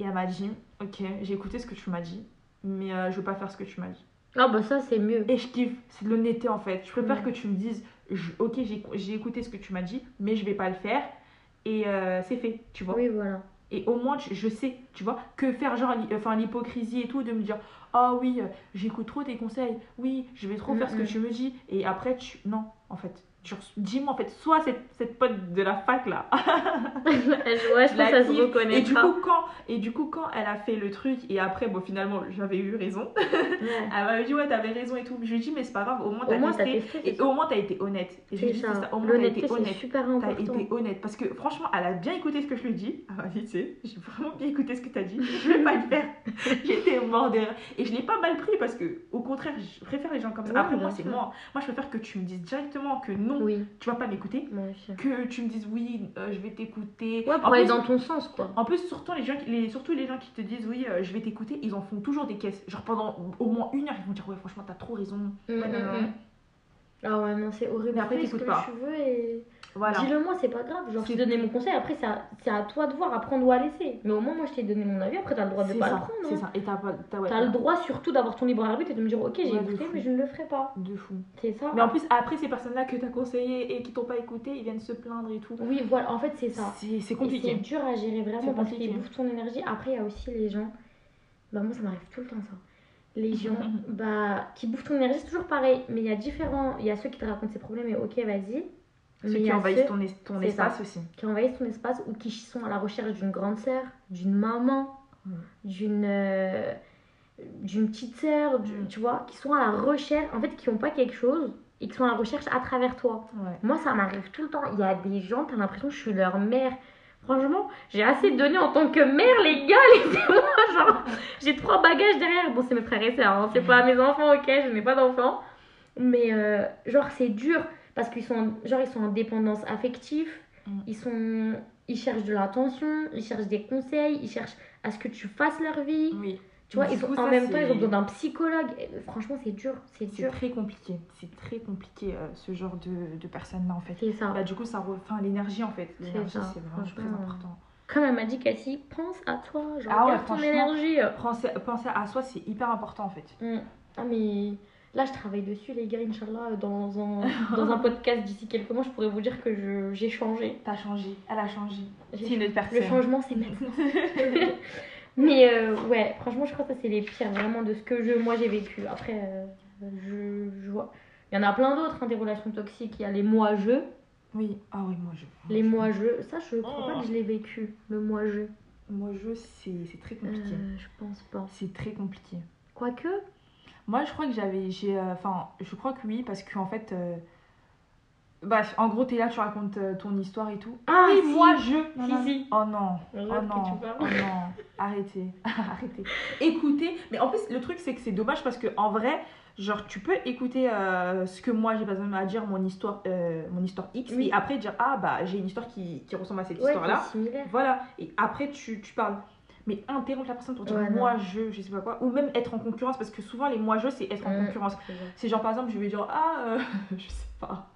Et elle m'a dit, ok, j'ai écouté ce que tu m'as dit, mais euh, je veux pas faire ce que tu m'as dit. Ah, bah ça, c'est mieux. Et je kiffe, c'est de l'honnêteté en fait. Je préfère que tu me dises, je- ok, j'ai j'ai écouté ce que tu m'as dit, mais je vais pas le faire. Et euh, c'est fait, tu vois. Oui, voilà. Et au moins, je sais, tu vois, que faire genre enfin, l'hypocrisie et tout, de me dire Ah oui, euh, j'écoute trop tes conseils, oui, je vais trop Mm, faire ce que mm. tu me dis. Et après, tu. Non, en fait. Dis-moi, en fait, soit cette, cette pote de la fac là. ouais, je pense la que ça se kiffe. et, du coup, quand, et du coup, quand elle a fait le truc, et après, bon, finalement, j'avais eu raison. Elle m'a dit Ouais, t'avais raison et tout. Je lui ai dit Mais c'est pas grave, au moins t'as testé. Et au moins, t'as été honnête. Et je lui ai dit ça. au moins, t'as été honnête. super T'as important. été honnête parce que franchement, elle a bien écouté ce que je lui ai dit. Elle m'a dit, tu sais, j'ai vraiment bien écouté ce que t'as dit. Je vais pas le faire. J'étais mort. Et je l'ai pas mal pris parce que, au contraire, je préfère les gens comme ça. Ouais, Après, moi, c'est moi. Moi, je préfère que tu me dises directement que non, Oui, tu vas pas m'écouter. Que tu me dises oui, euh, je vais t'écouter. Ouais, En aller plus- dans ton sens, quoi. En plus, surtout les, gens, qui- les, surtout les gens qui te disent oui, euh, je vais t'écouter, ils en font toujours des caisses. Genre pendant au moins une heure, ils vont dire ouais, franchement, t'as trop raison. Mm, Ouais, mm, mm. Ah ouais, non, c'est horrible. Mais après, Fais ce t'écoutes que pas. tu veux et. Voilà. Dis-le moi, c'est pas grave. Genre, je t'ai donné mon conseil, après, c'est à, à toi de voir, à prendre ou à laisser. Mais au moins, moi, je t'ai donné mon avis, après, t'as le droit de pas le ça, prendre. c'est hein. ça. Et t'as pas. T'as, ouais, le droit surtout d'avoir ton libre arbitre et de me dire, ok, j'ai Ouais, écouté, mais je ne le ferai pas. De fou. C'est ça. Mais en plus, après, ces personnes-là que t'as conseillé et qui t'ont pas écouté, ils viennent se plaindre et tout. Oui, voilà, en fait, c'est ça. C'est, Et c'est compliqué. dur à gérer vraiment parce compliqué. qu'ils bouffent ton énergie. Après, il y a aussi les gens. Bah, moi, ça m'arrive tout le temps, ça. Les gens bah, qui bouffent ton énergie, c'est toujours pareil. Mais il y a différents. Il y a ceux qui te racontent ses problèmes et ok, vas-y. Ceux qui envahissent ceux ton, es- ton espace aussi. qui envahissent ton espace ou qui sont à la recherche d'une grande sœur, d'une maman, Mm. d'une euh, d'une petite sœur, Mm. tu vois, qui sont à la recherche, en fait, qui n'ont pas quelque chose et qui sont à la recherche à travers toi. Ouais. Moi, ça m'arrive tout le temps. Il y a des gens, t'as l'impression que je suis leur mère. Franchement, j'ai assez donné en tant que mère, les gars, laissez-moi. Genre, j'ai trois bagages derrière. Bon, c'est mes frères et sœurs, hein, c'est pas mes enfants, ok, je n'ai pas d'enfants. Mais euh, genre, c'est dur parce qu'ils sont, en- genre, ils sont en dépendance affective. Mm. Ils sont, ils cherchent de l'attention, ils cherchent des conseils, ils cherchent à ce que tu fasses leur vie. Oui. Tu vois, ils ont, en même temps, ils ont besoin d'un psychologue. Euh, franchement, c'est dur, c'est dur. très compliqué. C'est très compliqué euh, ce genre de, de personnes-là en fait. C'est ça. Bah, du coup, ça re- enfin, l'énergie en fait. L'énergie, c'est vraiment très important. Comme elle m'a dit, Cassie, pense à toi. Genre, Ah ouais, ton énergie. Penser, penser à soi, c'est hyper important en fait. Mm. Ah mais là je travaille dessus les gars, Inch'Allah, dans un, dans un podcast d'ici quelques mois, je pourrais vous dire que j'ai changé. T'as changé. Elle a changé. C'est une autre Le personne. changement c'est maintenant. mais euh, ouais, franchement je crois que ça c'est les pires vraiment de ce que je, moi j'ai vécu. Après, euh, je, je vois. Il y en a plein d'autres, hein, des relations toxiques. Il y a les moi-je. Oui. Ah oui, moi je. Les moi-je. Ça je crois pas que je l'ai vécu, le moi-je. Moi je, c'est c'est très compliqué. Euh, je pense pas. C'est très compliqué. Quoique, Moi, je crois que j'avais. j'ai, euh, Enfin, je crois que oui, parce qu'en fait. euh, Bah, en gros, t'es là, tu racontes euh, ton histoire et tout. Ah, oui, si. moi, je. Si, Non, non. si. Oh non. Oh non. Oh non. Arrêtez. Arrêtez. Écoutez. Mais en plus, le truc, c'est que c'est dommage parce que en vrai. Genre, tu peux écouter euh, ce que moi j'ai pas besoin à dire, mon histoire, euh, mon histoire X, Oui. et après dire Ah, bah, j'ai une histoire qui, qui ressemble à cette ouais, histoire-là. Voilà, et après tu, tu parles. Mais interrompre la personne pour dire Ouais, non. moi je, je sais pas quoi, ou même être en concurrence, parce que souvent les moi je c'est être en concurrence. C'est genre par exemple, je vais dire ah, euh, je sais pas.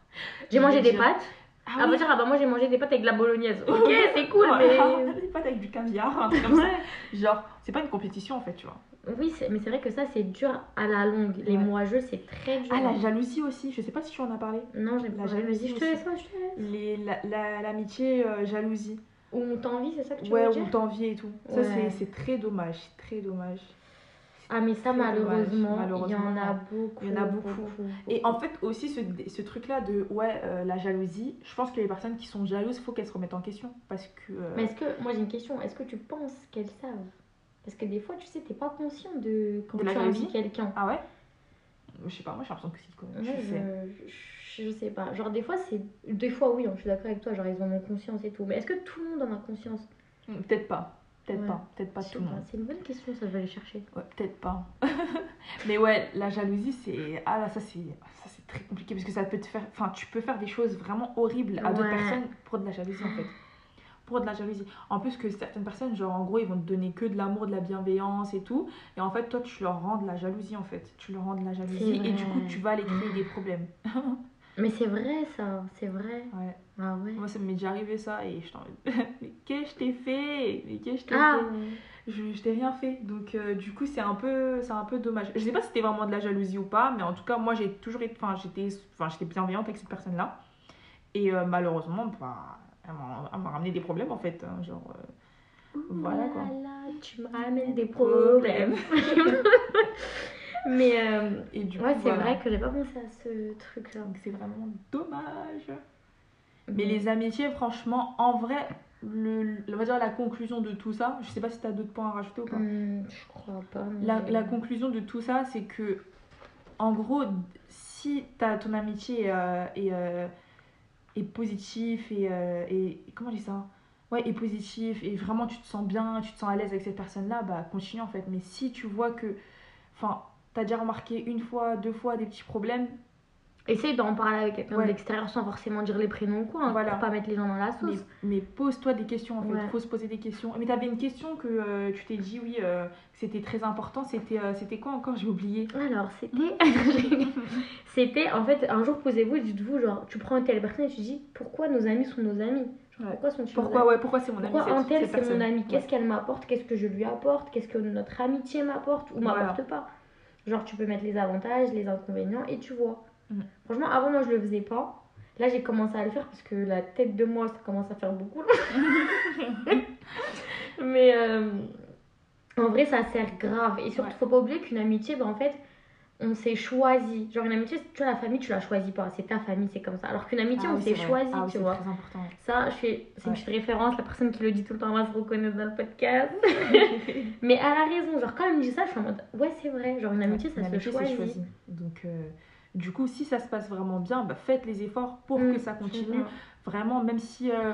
J'ai mangé des dire, pâtes. Ah, oui. dire, ah bah moi j'ai mangé des pâtes avec de la bolognaise. Ok, c'est cool, Oh, mais. ah, des pâtes avec du caviar, un truc comme ça. Ouais. Genre, c'est pas une compétition en fait, tu vois. Oui, mais c'est vrai que ça c'est dur à la longue. Les Ouais. moi-je, c'est très dur. Ah, la jalousie aussi, je sais pas si tu en as parlé. Non, j'ai La pas jalousie Vas-y, je te laisse, moi, je te laisse. La- la- L'amitié, euh, jalousie. Ou on t'envie, c'est ça que tu Ouais, veux on dire t'envie et tout. Ça, Ouais. c'est- très dommage, très dommage. Ah, mais ça, malheureusement, il y en a beaucoup. Il y en a beaucoup. Et en fait, aussi, ce, ce truc-là de, ouais, euh, la jalousie, je pense que les personnes qui sont jalouses, faut qu'elles se remettent en question. Parce que. euh, Mais est-ce que, moi j'ai une question, est-ce que tu penses qu'elles savent? Parce que des fois, tu sais, t'es pas conscient de quand De tu envies jalousie? quelqu'un. Ah ouais? Je sais pas, moi j'ai l'impression que si, quand même. Ouais, je sais. je, je, sais pas. Genre, des fois, c'est. Des fois, oui, je suis d'accord avec toi, genre, ils en ont conscience et tout. Mais est-ce que tout le monde en a conscience? Hmm, Peut-être pas. Peut-être Ouais. pas. Peut-être pas tout le monde. C'est une bonne question, ça, je vais aller chercher. Ouais, peut-être pas. Mais ouais, la jalousie, c'est. Ah là, ça c'est. Ça c'est très compliqué parce que ça peut te faire. Enfin, tu peux faire des choses vraiment horribles à d'autres Ouais. personnes pour de la jalousie en fait. Pour de la jalousie. En plus que certaines personnes, genre en gros, ils vont te donner que de l'amour, de la bienveillance et tout. Et en fait, toi, tu leur rends de la jalousie en fait. Tu leur rends de la jalousie et du coup, tu vas aller créer des problèmes. Mais c'est vrai, ça, c'est vrai. Ouais. Ah ouais. Moi, ça m'est déjà arrivé ça et je t'en. Mais qu'est-ce que je t'ai fait? Mais qu'est-ce que je t'ai Ah fait? je, je t'ai rien fait donc euh, du coup c'est un peu c'est un peu dommage je sais pas si c'était vraiment de la jalousie ou pas mais en tout cas moi j'ai toujours été enfin j'étais enfin j'étais bienveillante avec cette personne là et euh, malheureusement bah elle m'a ramené des problèmes en fait hein, genre euh, Voilà, quoi. Là, tu me ramènes des problèmes. Mais euh, et du ouais, c'est voilà. vrai que j'ai pas pensé à ce truc-là. donc c'est vraiment dommage mais les amitiés franchement en vrai le, on va dire la conclusion de tout ça je sais pas si t'as d'autres points à rajouter ou pas Hmm, je crois pas. mais- La, la conclusion de tout ça, c'est que, en gros, si t'as ton amitié euh, est, euh, est positif et, euh, et. Comment je dis ça? Ouais, est positif et vraiment tu te sens bien, tu te sens à l'aise avec cette personne-là, bah continue en fait. Mais si tu vois que. Enfin, t'as déjà remarqué une fois, deux fois des petits problèmes, Essaye d'en parler avec quelqu'un Ouais. de l'extérieur sans forcément dire les prénoms ou quoi, hein, Voilà. pour pas mettre les gens dans la sauce. mais pose-toi des questions en fait. Ouais. Faut se poser des questions. Mais t'avais une question que euh, tu t'es dit, oui, euh, c'était très important. C'était euh, c'était quoi encore? J'ai oublié. Alors, c'était. c'était, en fait, un jour, posez-vous et dites-vous, genre, tu prends une telle personne et tu dis, pourquoi nos amis sont nos amis? Genre, Ouais. Pourquoi nos Pourquoi, ouais, pourquoi c'est mon ami Pourquoi un tel c'est mon ami? Qu'est-ce qu'elle m'apporte? Qu'est-ce que je lui apporte? Qu'est-ce que notre amitié m'apporte? Ou Voilà. m'apporte pas? Genre, tu peux mettre les avantages, les inconvénients et tu vois. Mm. Franchement, avant, moi, je le faisais pas. Là, j'ai commencé à le faire parce que la tête de moi, ça commence à faire beaucoup. Mais euh, en vrai, ça sert grave. Et surtout, Ouais. faut pas oublier qu'une amitié, bah, en fait, on s'est choisi. Genre, une amitié, tu vois, la famille, tu la choisis pas. C'est ta famille, c'est comme ça. Alors qu'une amitié, Ah on oui, s'est choisi, Ah oui, tu c'est vois. très important. Ça, je c'est une petite référence. La personne qui le dit tout le temps va se reconnaître dans le podcast. Mais elle a raison. Genre, quand elle me dit ça, je suis en mode, ouais, c'est vrai. Genre, une amitié, ça Une se choisit. choisi. Donc, euh, du coup, si ça se passe vraiment bien, bah, faites les efforts pour Mm, que ça continue. Vraiment, même si, euh,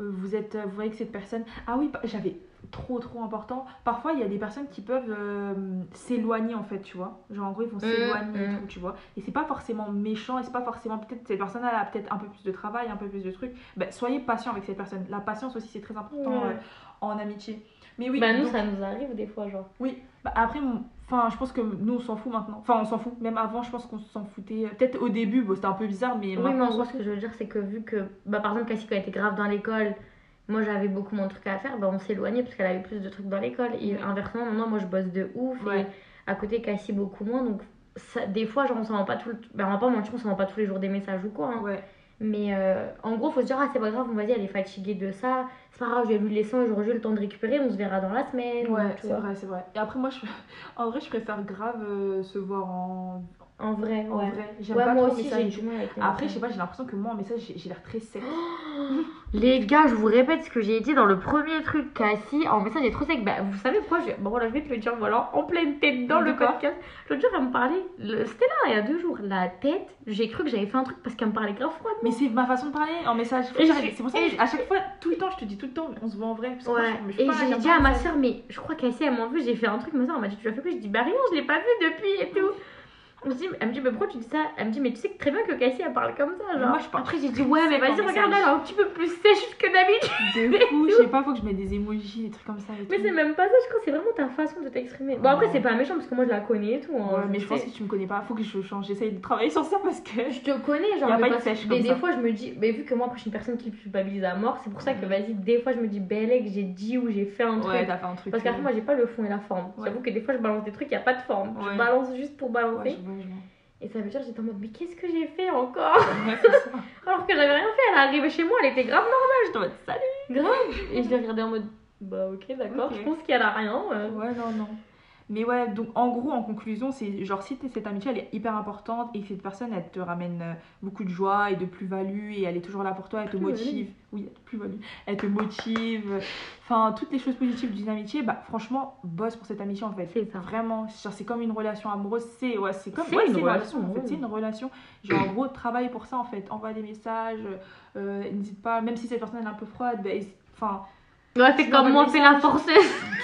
euh, vous êtes, vous voyez que cette personne. Ah oui, j'avais trop trop important. Parfois, il y a des personnes qui peuvent euh, s'éloigner en fait, tu vois. Genre en gros, ils vont Mmh, s'éloigner et mmh. tout, tu vois. Et c'est pas forcément méchant et c'est pas forcément peut-être cette personne elle a peut-être un peu plus de travail, un peu plus de trucs. Ben, soyez patient avec cette personne. La patience aussi c'est très important Ouais. euh, en amitié. Mais oui, bah, nous, donc- ça nous arrive des fois, genre. oui. Bah, après, enfin, je pense que nous on s'en fout maintenant. Enfin, on s'en fout. Même avant, je pense qu'on s'en foutait. Peut-être au début, bon, c'était un peu bizarre, mais Oui, mais en gros, ce que je veux dire, c'est que vu que, bah, par exemple, Cassie, quand elle était grave dans l'école, moi j'avais beaucoup moins de trucs à faire, bah, on s'éloignait parce qu'elle avait plus de trucs dans l'école. Et inversement, maintenant, moi je bosse de ouf Ouais. et à côté, Cassie beaucoup moins. Donc, ça, des fois, genre, on s'en rend pas tout le... bah, on va pas mentir, on s'en rend pas tous les jours des messages ou quoi. hein. Ouais. Mais euh, en gros, faut se dire, ah, c'est pas grave, vas-y, elle est fatiguée de ça. C'est pas grave, je vais lui laisser un jour, j'ai le temps de récupérer, on se verra dans la semaine. Ouais, c'est vrai, c'est vrai. Et après, moi, je... en vrai, je préfère grave euh, se voir en, En vrai, en ouais. vrai. J'aime Ouais, pas moi trop aussi, j'ai du mal avec Après, je sais pas, j'ai l'impression que moi, en message, j'ai j'ai l'air très sec. Les gars, je vous répète ce que j'ai dit dans le premier truc, Cassie. En message, est trop sec. Bah, vous savez pourquoi je... Bon, voilà, je vais te le dire, voilà, en pleine tête dans le podcast. L'autre jour, elle me parlait. le- C'était là, il y a deux jours. La tête, j'ai cru que j'avais fait un truc parce qu'elle me parlait grave froid. Mais c'est ma façon de parler en message. Je-. C'est pour ça et que à chaque fois, tout le temps, je te dis tout le temps, on se voit en vrai. Parce que moi, Ouais, je- je et j'ai dit à ma message. soeur, mais je crois Cassie, elle m'a vu, j'ai fait un truc, ma soeur, elle m'a dit, tu l'as fait quoi? Je dis, bah rien, je l'ai pas vu depuis et tout. On dit, elle me dit, mais pourquoi tu dis ça? Elle me dit, mais tu sais que très bien que Cassie, elle parle comme ça. Genre. moi, je parle Après, j'ai dit, ouais, mais vas-y, regarde, elle est un petit peu plus sèche que d'habitude. De fou, je sais pas, faut que je mette des emojis, des trucs comme ça. Et Mais c'est même pas ça, je crois c'est vraiment ta façon de t'exprimer. Bon, après, c'est pas méchant parce que moi je la connais et tout. hein, Ouais, mais je pense que tu me connais pas, faut que je change. J'essaye de travailler sur ça parce que. Je te connais, genre, mais, pas de sèche mais des ça. fois je me dis, mais vu que moi après je suis une personne qui culpabilise à mort, c'est pour ça que vas-y, des fois je me dis, belle que j'ai dit ou j'ai fait un truc. Ouais, t'as fait un truc. parce qu'après, moi j'ai pas le fond et la forme. J'avoue que des fois je balance des trucs, y a pas de forme. Je balance juste pour balancer. Ouais. Et ça veut dire, j'étais en mode, mais qu'est-ce que j'ai fait encore? Ouais, c'est ça. Alors que j'avais rien fait, elle est arrivée chez moi, elle était grave J'étais en mode salut. normale, grave. Et je l'ai regardée en mode, bah ok, d'accord, je pense qu'elle a rien. euh. Ouais, non, non. Mais ouais, donc en gros, en conclusion, c'est genre si cette amitié elle est hyper importante et que cette personne elle te ramène euh, beaucoup de joie et de plus-value et elle est toujours là pour toi, elle te motive. Oui, plus-value. Elle te motive. Enfin, toutes les choses positives d'une amitié, bah franchement, bosse pour cette amitié en fait. C'est ça. Vraiment, genre, c'est comme une relation amoureuse, c'est ouais, c'est comme C'est ouais, une c'est relation, en fait, c'est une relation. Genre en gros, travaille pour ça en fait, envoie des messages, euh, n'hésite pas, même si cette personne elle est un peu froide, bah, enfin, Ouais, Tu comme moi, fais la forceuse.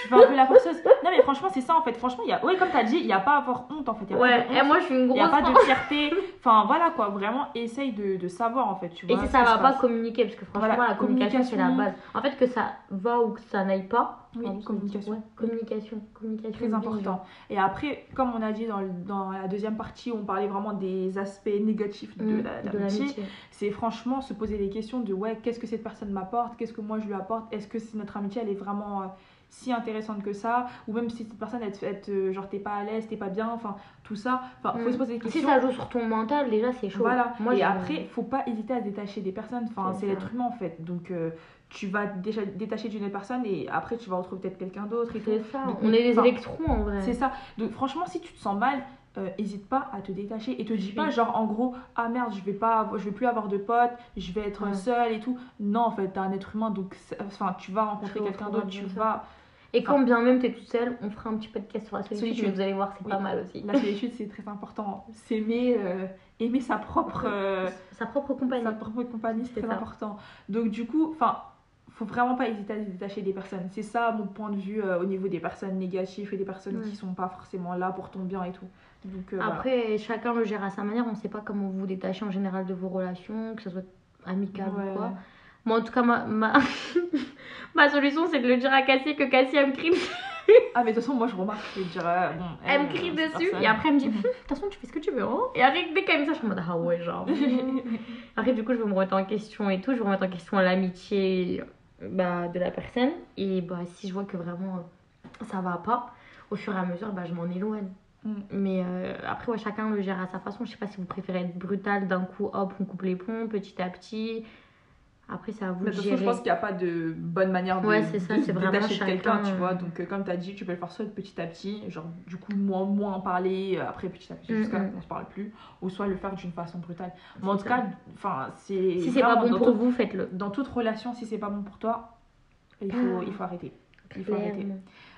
Tu fais un peu la forceuse. Non mais franchement, c'est ça en fait. Franchement, y a ouais, comme tu as dit, il y a pas à avoir honte en fait, y a Ouais, et moi je suis une Il n'y a grosse pas de fierté. Enfin, voilà quoi. Vraiment, essaye de, de savoir en fait. Tu Et vois, si ce ça qui va pas, passe. communiquer, parce que franchement, Voilà, la communication, c'est la base. En fait, que ça va ou que ça n'aille pas. Oui, communication. Ouais, communication. Communication. Très important. Et après, comme on a dit dans, le- dans la deuxième partie, où on parlait vraiment des aspects négatifs de Mm, la- de l'amitié. c'est franchement se poser des questions de ouais, qu'est-ce que cette personne m'apporte, qu'est-ce que moi je lui apporte, est-ce que notre amitié elle est vraiment euh, si intéressante que ça, ou même si cette personne elle euh, genre t'es pas à l'aise, t'es pas bien, enfin tout ça, enfin faut Mm. se poser des Si questions. ça joue sur ton mental, déjà c'est chaud. Voilà, Moi, et après, faut pas hésiter à se détacher des personnes, enfin, C'est l'être humain en fait. Donc, euh, tu vas déjà détacher d'une personne et après, tu vas retrouver peut-être quelqu'un d'autre et tout. Ça. Donc, On est des électrons en vrai. C'est ça. Donc, franchement, si tu te sens mal, euh, hésite pas à te détacher et te dis pas, Oui. genre, en gros, ah merde, je vais, pas, avoir- je vais plus avoir de potes, je vais être Ouais. seule et tout. Non, en fait, t'es un être humain, donc, enfin, tu vas rencontrer Tu quelqu'un d'autre, tu vas. Et quand bien même t'es toute seule, on fera un petit podcast sur la solitude, Solitude. vous allez voir, c'est Oui. pas mal aussi. La solitude, c'est très important. S'aimer, euh, aimer sa propre. euh, Sa propre compagnie. Sa propre compagnie, c'est C'est très ça. important. Donc du coup, enfin, faut vraiment pas hésiter à se détacher des personnes. C'est ça mon point de vue euh, au niveau des personnes négatives et des personnes Ouais. qui sont pas forcément là pour ton bien et tout. Donc euh, voilà. Après, chacun le gère à sa manière. On sait pas comment vous vous détachez en général de vos relations, que ce soit amical Ouais. ou quoi. Moi, en tout cas, ma, ma... ma solution, c'est de le dire à Cassie que Cassie, elle me crie, Ah mais de toute façon, moi je remarque, je dirais bon. elle me euh, crie cette dessus. personne- Et après, elle me dit, de toute façon, tu fais ce que tu veux. Hein et après, dès qu'elle me dit ça, je suis en mode, ah ouais, genre. Après, du coup, je vais me remettre en question et tout. Je vais remettre en question l'amitié bah, de la personne. Et bah, si je vois que vraiment euh, ça va pas, au fur et à mesure, bah, je m'en éloigne. Mm. Mais euh, après, ouais, chacun le gère à sa façon. Je sais pas si vous préférez être brutal d'un coup, hop, on coupe les ponts petit à petit. Après, c'est à vous de toute façon, gérer. je pense qu'il n'y a pas de bonne manière de, Ouais, ça, de détacher quelqu'un, tu vois. euh. Donc, euh, comme tu as dit, tu peux le faire soit petit à petit, genre du coup, moins, moins en parler, euh, après petit à petit, Mm, jusqu'à mm. qu'on se parle plus, ou soit le faire d'une façon brutale. Mais en tout ça. cas, enfin, c'est. Si c'est pas bon pour tout- vous, faites-le. dans toute relation, si c'est pas bon pour toi, il faut, Ah. il faut arrêter. Il faut arrêter.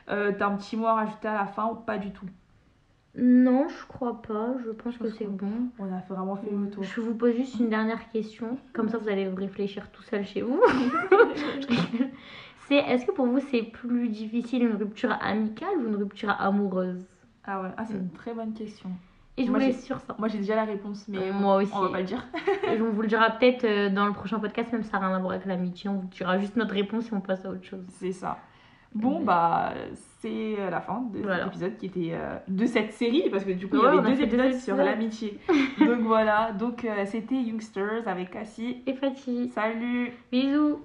Clairement. T'as un petit mot à rajouter à la fin ou pas du tout? Non, je crois pas. Je pense Je que c'est bon. On a vraiment fait le tour. Je vous pose juste une dernière question. Comme ça, vous allez réfléchir tout seul chez vous. c'est est-ce que pour vous, c'est plus difficile une rupture amicale ou une rupture amoureuse? Ah ouais, ah, c'est une très bonne question. Et je Moi, laisse sur ça. Moi j'ai déjà la réponse, mais Euh, moi aussi. on va pas le dire. On vous le dira peut-être euh, dans le prochain podcast, même si ça n'a rien à voir avec l'amitié. On vous dira juste notre réponse et on passe à autre chose. C'est ça. Bon, Ouais. bah, c'est la fin de Voilà. cet épisode qui était euh, de cette série, parce que du coup, il y avait deux épisodes sur l'amitié. Donc voilà, donc euh, c'était Youngsters avec Cassie. Et Fatih, Salut bisous